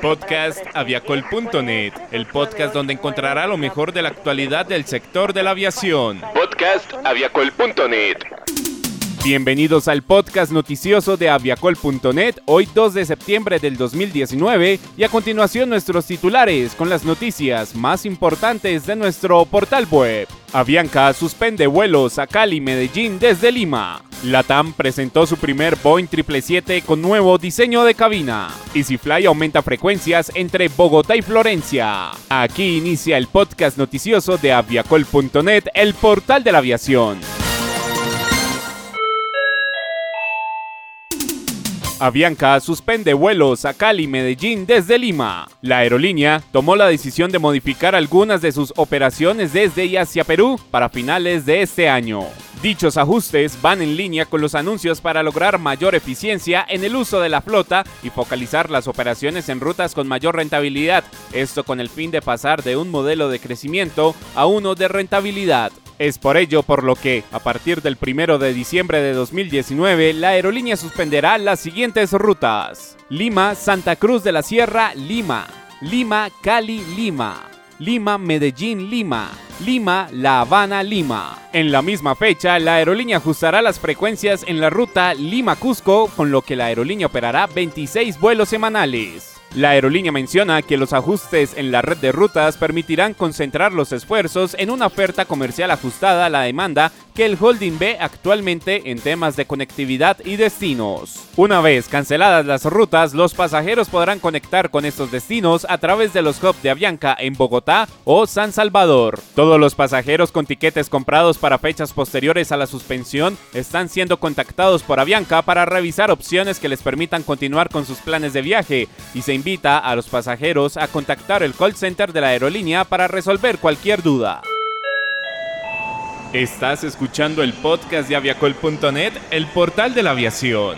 Podcast aviacol.net, el podcast donde encontrará lo mejor de la actualidad del sector de la aviación. Podcast aviacol.net. Bienvenidos al podcast noticioso de aviacol.net, hoy 2 de septiembre del 2019 y a continuación nuestros titulares con las noticias más importantes de nuestro portal web. Avianca suspende vuelos a Cali Medellín desde Lima. Latam presentó su primer Boeing 777 con nuevo diseño de cabina. EasyFly aumenta frecuencias entre Bogotá y Florencia. Aquí inicia el podcast noticioso de aviacol.net, el portal de la aviación. Avianca suspende vuelos a Cali Medellín desde Lima. La aerolínea tomó la decisión de modificar algunas de sus operaciones desde y hacia Perú para finales de este año. Dichos ajustes van en línea con los anuncios para lograr mayor eficiencia en el uso de la flota y focalizar las operaciones en rutas con mayor rentabilidad, esto con el fin de pasar de un modelo de crecimiento a uno de rentabilidad. Es por ello por lo que, a partir del 1 de diciembre de 2019, la aerolínea suspenderá las siguientes rutas. Lima, Santa Cruz de la Sierra, Lima. Lima, Cali, Lima. Lima, Medellín, Lima. Lima, La Habana, Lima. En la misma fecha, la aerolínea ajustará las frecuencias en la ruta Lima-Cusco, con lo que la aerolínea operará 26 vuelos semanales. La aerolínea menciona que los ajustes en la red de rutas permitirán concentrar los esfuerzos en una oferta comercial ajustada a la demanda que el holding ve actualmente en temas de conectividad y destinos. Una vez canceladas las rutas, los pasajeros podrán conectar con estos destinos a través de los hubs de Avianca en Bogotá o San Salvador. Todos los pasajeros con tiquetes comprados para fechas posteriores a la suspensión están siendo contactados por Avianca para revisar opciones que les permitan continuar con sus planes de viaje y se invita a los pasajeros a contactar el call center de la aerolínea para resolver cualquier duda. Estás escuchando el podcast de aviacol.net, el portal de la aviación.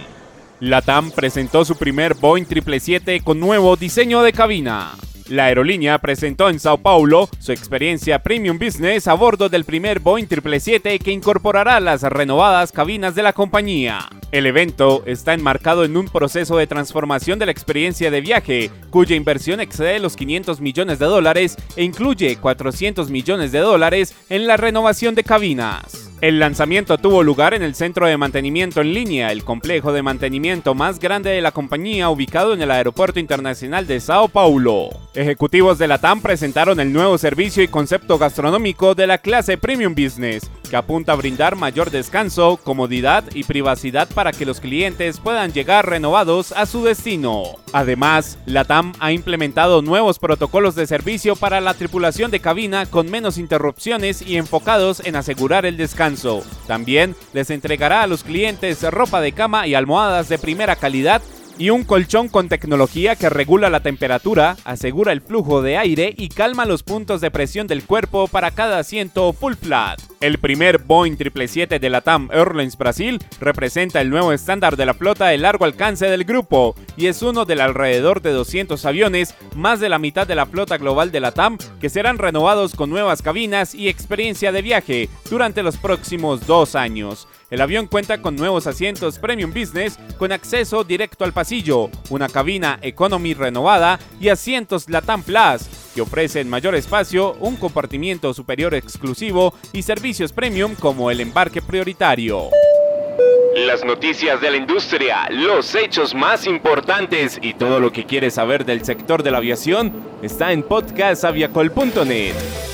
LATAM presentó su primer Boeing 777 con nuevo diseño de cabina. La aerolínea presentó en Sao Paulo su experiencia Premium Business a bordo del primer Boeing 777 que incorporará las renovadas cabinas de la compañía. El evento está enmarcado en un proceso de transformación de la experiencia de viaje, cuya inversión excede los 500 millones de dólares e incluye 400 millones de dólares en la renovación de cabinas. El lanzamiento tuvo lugar en el centro de mantenimiento en línea, el complejo de mantenimiento más grande de la compañía ubicado en el Aeropuerto Internacional de Sao Paulo. Ejecutivos de la TAM presentaron el nuevo servicio y concepto gastronómico de la clase Premium Business, que apunta a brindar mayor descanso, comodidad y privacidad para que los clientes puedan llegar renovados a su destino. Además, la TAM ha implementado nuevos protocolos de servicio para la tripulación de cabina con menos interrupciones y enfocados en asegurar el descanso también les entregará a los clientes ropa de cama y almohadas de primera calidad y un colchón con tecnología que regula la temperatura, asegura el flujo de aire y calma los puntos de presión del cuerpo para cada asiento full flat. El primer Boeing 777 de la TAM Airlines Brasil representa el nuevo estándar de la flota de largo alcance del grupo y es uno del alrededor de 200 aviones, más de la mitad de la flota global de la TAM, que serán renovados con nuevas cabinas y experiencia de viaje durante los próximos dos años. El avión cuenta con nuevos asientos Premium Business con acceso directo al pasillo, una cabina Economy renovada y asientos Latam Plus que ofrecen mayor espacio, un compartimiento superior exclusivo y servicios premium como el embarque prioritario. Las noticias de la industria, los hechos más importantes y todo lo que quieres saber del sector de la aviación está en podcastaviacol.net.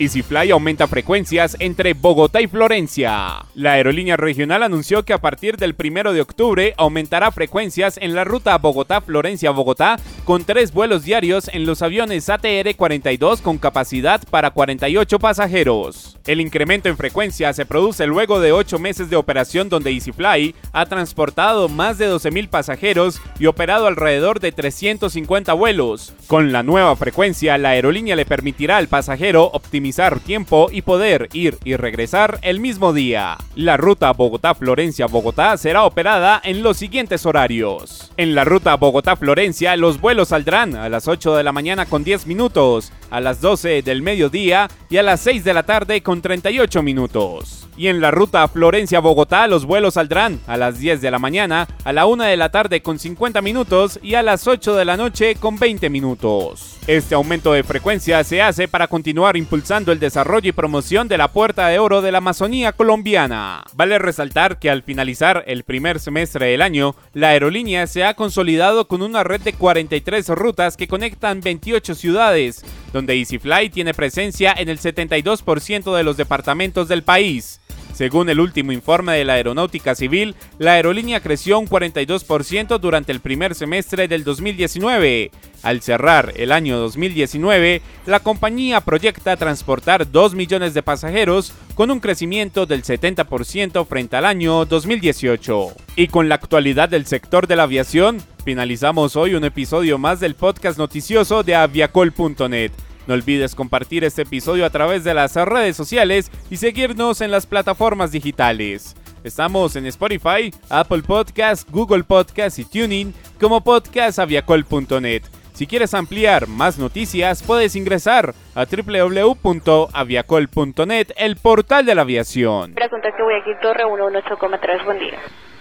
EasyFly aumenta frecuencias entre Bogotá y Florencia. La aerolínea regional anunció que a partir del 1 de octubre aumentará frecuencias en la ruta Bogotá-Florencia-Bogotá con tres vuelos diarios en los aviones ATR-42 con capacidad para 48 pasajeros. El incremento en frecuencia se produce luego de ocho meses de operación donde EasyFly ha transportado más de 12.000 pasajeros y operado alrededor de 350 vuelos. Con la nueva frecuencia, la aerolínea le permitirá al pasajero optimizar tiempo y poder ir y regresar el mismo día. La ruta Bogotá-Florencia-Bogotá será operada en los siguientes horarios. En la ruta Bogotá-Florencia los vuelos saldrán a las 8 de la mañana con 10 minutos, a las 12 del mediodía y a las 6 de la tarde con 38 minutos. Y en la ruta Florencia-Bogotá los vuelos saldrán a las 10 de la mañana, a la 1 de la tarde con 50 minutos y a las 8 de la noche con 20 minutos. Este aumento de frecuencia se hace para continuar impulsando el desarrollo y promoción de la Puerta de Oro de la Amazonía colombiana. Vale resaltar que al finalizar el primer semestre del año, la aerolínea se ha consolidado con una red de 43 rutas que conectan 28 ciudades, donde EasyFly tiene presencia en el 72% de los departamentos del país. Según el último informe de la Aeronáutica Civil, la aerolínea creció un 42% durante el primer semestre del 2019. Al cerrar el año 2019, la compañía proyecta transportar 2 millones de pasajeros con un crecimiento del 70% frente al año 2018. Y con la actualidad del sector de la aviación, finalizamos hoy un episodio más del podcast noticioso de aviacol.net. No olvides compartir este episodio a través de las redes sociales y seguirnos en las plataformas digitales. Estamos en Spotify, Apple Podcasts, Google Podcasts y Tuning como podcastaviacol.net. Si quieres ampliar más noticias, puedes ingresar a www.aviacol.net, el portal de la aviación. Pregunta Guayaquil Torre 118,3, buen día.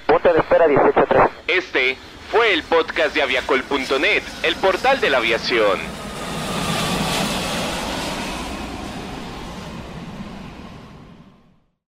Punto de espera 183. Este fue el podcast de aviacol.net, el portal de la aviación.